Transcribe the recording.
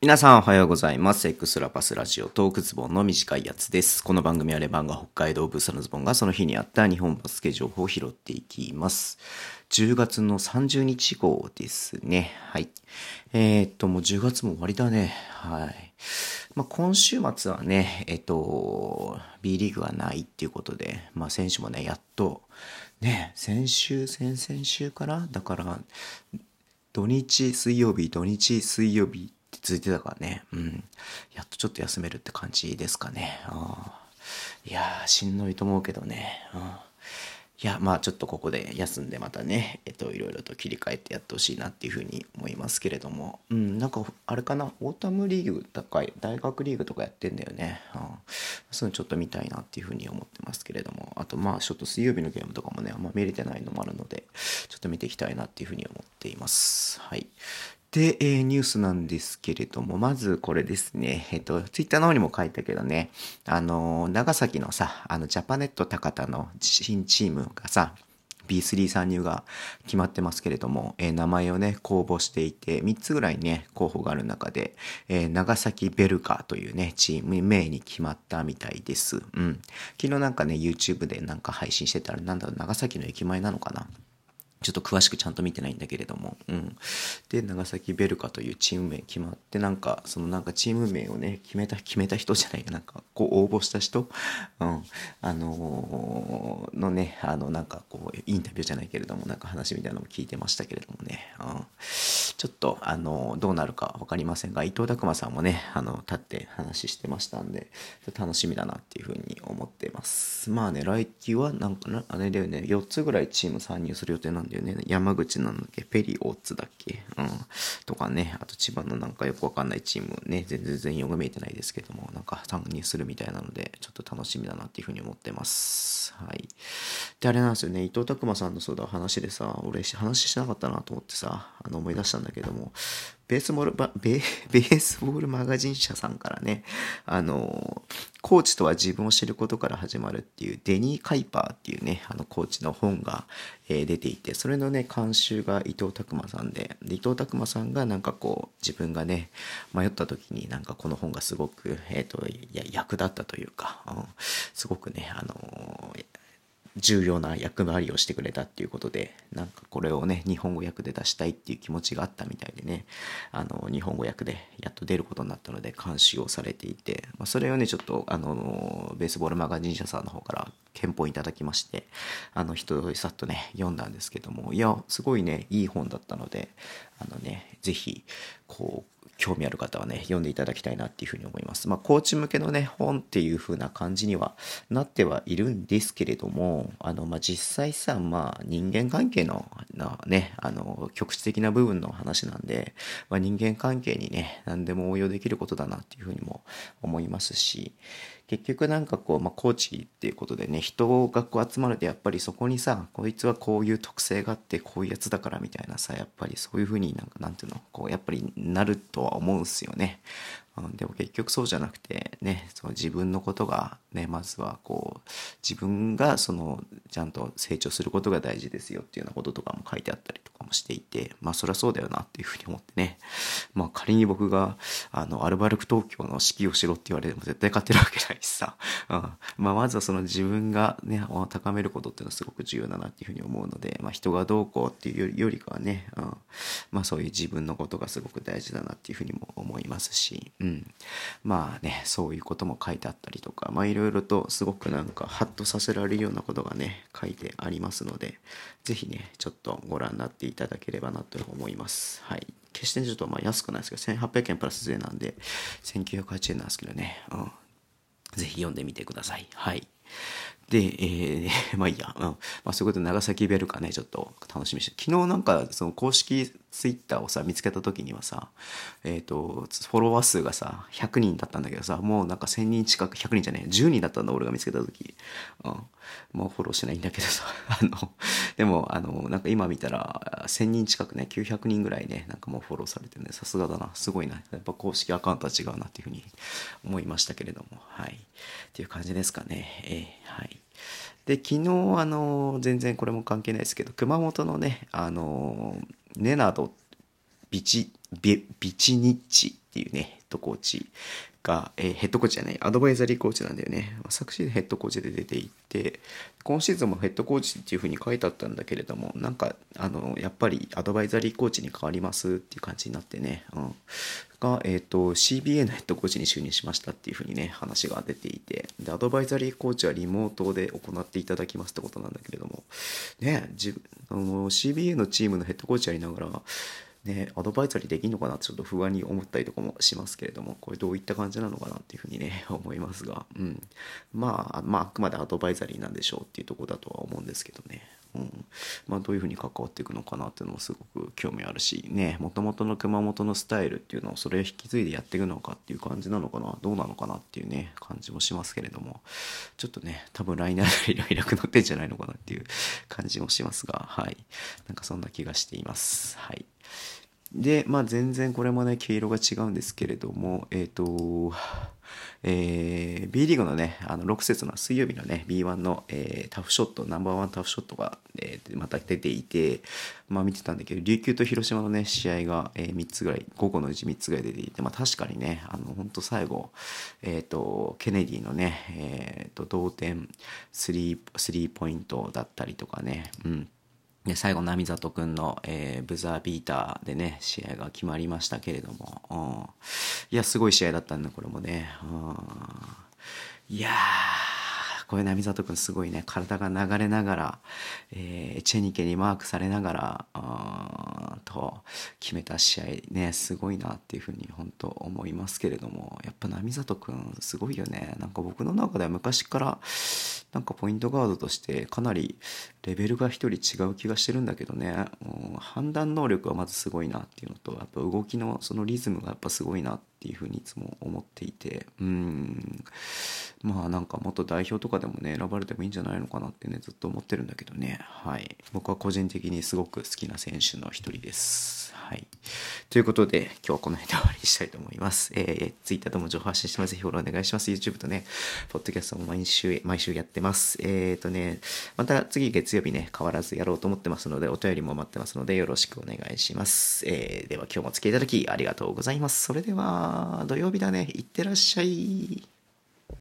皆さんおはようございます。エクスラパスラジオトークズボンの短いやつです。この番組はレバンが北海道ブースのズボンがその日にあった日本バスケ情報を拾っていきます。10月の30日号ですね。はい。えー、っと、もう10月も終わりだね。はい。まあ、今週末はね、えっと、B リーグがないっていうことで、まあ、選手もね、やっと、ね、先週、先々週から、だから、土日、水曜日、土日、水曜日続いてたからね。うん。やっとちょっと休めるって感じですかね。あいや、しんどいと思うけどね。うん。いや、まあちょっとここで休んでまたね、えっと、いろいろと切り替えてやってほしいなっていうふうに思いますけれども。うん、なんか、あれかな、オータムリーグとか、大学リーグとかやってんだよね。うん。そういうのちょっと見たいなっていうふうに思ってますけれども。あと、まあちょっと水曜日のゲームとかもね、あんま見れてないのもあるので、ちょっと見ていきたいなっていうふうに思っています。はい。で、えーニュースなんですけれども、まずこれですね。えっ、と、ツイッターの方にも書いたけどね、あの、長崎のさ、あの、ジャパネット高田の新チームがさ、B3 参入が決まってますけれども、えー名前をね、公募していて、3つぐらいね、候補がある中で、えー長崎ベルカーというね、チーム名に決まったみたいです。うん。昨日なんかね、YouTube でなんか配信してたら、なんだろう、長崎の駅前なのかなちょっと詳しくちゃんと見てないんだけれども、うん。で、長崎ベルカというチーム名決まって、なんか、そのなんかチーム名をね、決めた、決めた人じゃないかなんか、こう応募した人、うん。あのーのね、あの、なんかこう、インタビューじゃないけれども、なんか話みたいなのも聞いてましたけれどもね、うん。ちょっと、あのどうなるかわかりませんが、伊藤拓馬さんもね、あの、立って話してましたんで、楽しみだなっていうふうに思ってます。まあね、来季はなんかな、あれだよね、4つぐらいチーム参入する予定なんだよね。山口なんだっけ、ペリオッツだっけ、うん。とかね、あと千葉のなんかよくわかんないチームね、全然全容が見えてないですけども、なんか参入するみたいなので、ちょっと楽しみだなっていうふうに思ってます。はい。で、あれなんですよね、伊藤拓馬さんのそうだ話でさ、俺話しなかったなと思ってさ、あの思い出したんだけども、ベースボールベ、ベースボールマガジン社さんからね、あの、コーチとは自分を知ることから始まるっていうデニー・カイパーっていうね、あのコーチの本が、えー出ていて、それのね、監修が伊藤拓馬さんで、で伊藤拓馬さんがなんかこう、自分がね、迷った時になんかこの本がすごく、えっ、と、役立ったというか、うんすごくね、あの重要な役割りをしてくれたっていうことで、なんかこれをね、日本語訳で出したいっていう気持ちがあったみたいでね、あの、日本語訳でやっと出ることになったので監修をされていて、まあ、それをね、ちょっと、あの、ベースボールマガジン社さんの方から憲法いただきまして、あの、一通りさっとね、読んだんですけども、いや、すごいね、いい本だったので、あのね、ぜひ、こう、興味ある方はね、読んでいただきたいなっていうふうに思います。まあ、コーチ向けのね、本っていうふうな感じにはなってはいるんですけれども、あの、まあ、実際さ、まあ、人間関係の、なね、あの、局地的な部分の話なんで、まあ、人間関係にね、何でも応用できることだなっていうふうにも思いますし、結局なんかこう、まあ、コーチっていうことでね、人がこう集まるとやっぱりそこにさ、こいつはこういう特性があって、こういうやつだからみたいなさ、やっぱりそういうふうになんか、なんていうの、こう、やっぱりなるとは思うんすよね。でも結局そうじゃなくてねその自分のことがねまずはこう自分がそのちゃんと成長することが大事ですよっていうようなこととかも書いてあったりもしていてまあそりゃそうだよなっていうふうに思ってね。まあ仮に僕があのアルバルク東京の指揮をしろって言われても絶対勝てるわけないしさ、うん。まあ、まずはその自分がね高めることっていうのはすごく重要だなっていうふうに思うので、まあ、人がどうこうっていうよりかはね、うん。まあそういう自分のことがすごく大事だなっていうふうにも思いますし、うん、まあねそういうことも書いてあったりとかまあいろいろとすごくなんかハッとさせられるようなことがね書いてありますので是非ねちょっとご覧になっていただければなと思います。はい。決してちょっとまあ安くないですけど1800円プラス税なんで1908円なんですけどね。うん。ぜひ読んでみてください。はい。で、えー、まあいいや、うん。まあそういうことで長崎ベルカね、ちょっと楽しみにして。昨日なんか、その公式ツイッターをさ、見つけた時にはさ、えっ、と、フォロワー数がさ、100人だったんだけどさ、もうなんか1000人近く、100人じゃねえ、10人だったんだ、俺が見つけた時。うん。もうフォローしないんだけどさ、あの、でも、あの、なんか今見たら、1000人近くね、900人ぐらいね、なんかもうフォローされてるね、さすがだな、すごいな。やっぱ公式アカウントは違うなっていうふうに思いましたけれども、はい。っていう感じですかね。えーはい。で、昨日、あの、全然これも関係ないですけど、熊本のね、あの、ネナドビチ、ビビチニッチっていうね、とこ地が、えー、ヘッドコーチじゃない、アドバイザリーコーチなんだよね。昨シーズンヘッドコーチで出ていって、今シーズンもヘッドコーチっていう風に書いてあったんだけれども、なんか、あの、やっぱりアドバイザリーコーチに変わりますっていう感じになってね、うん。が、えっ、ー、と、CBA のヘッドコーチに就任しましたっていう風にね、話が出ていて、で、アドバイザリーコーチはリモートで行っていただきますってことなんだけれども、ね、自あの CBA のチームのヘッドコーチやりながら、ね、アドバイザリーできるのかなってちょっと不安に思ったりとかもしますけれども、これどういった感じなのかなっていうふうにね、思いますが、うん。まあ、まあ、あくまでアドバイザリーなんでしょうっていうとこだとは思うんですけどね。うん。まあ、どういうふうに関わっていくのかなっていうのもすごく興味あるし、ね、もともとの熊本のスタイルっていうのをそれを引き継いでやっていくのかっていう感じなのかな、どうなのかなっていうね、感じもしますけれども、ちょっとね、多分来年あたりいなくなってんじゃないのかなっていう感じもしますが、はい。なんかそんな気がしています。はい。で、まあ全然これもね、毛色が違うんですけれども、えっ、ー、と、えー、B リーグのね、あの6節の水曜日のね、B1 の、えー、タフショット、ナンバーワンタフショットが、えー、また出ていて、まあ見てたんだけど、琉球と広島のね、試合が、えー、3つぐらい、午後のうち3つぐらい出ていて、まあ確かにね、あの、本当最後、えっ、ー、と、ケネディのね、えっ、ー、と、同点スリー、スリーポイントだったりとかね、うん。で最後、波里くんの、えー、ブザービーターでね、試合が決まりましたけれども、うん、いや、すごい試合だったんだ、これもね。うん、いやー、これ波里君すごいね体が流れながら、えー、チェニケにマークされながらあと決めた試合ねすごいなっていうふうに本当思いますけれどもやっぱ波里君すごいよね。なんか僕の中では昔からなんかポイントガードとしてかなりレベルが一人違う気がしてるんだけどね、うん、判断能力はまずすごいなっていうのとやっぱ動きのそのリズムがやっぱすごいなっていうふうにいつも思っていて。うん。まあなんかもっと代表とかかでもね選ばれてもいいんじゃないのかなってねずっと思ってるんだけどねはい僕は個人的にすごく好きな選手の一人ですはい。ということで、今日はこの辺で終わりにしたいと思います。えー、Twitter とも情報発信してます。ぜひフォローお願いします。YouTube とね、ポッドキャストも毎週、毎週やってます。えっ、ー、とね、また次月曜日ね、変わらずやろうと思ってますので、お便りも待ってますので、よろしくお願いします。えー、では今日もお付き合いいただきありがとうございます。それでは、土曜日だね。いってらっしゃい。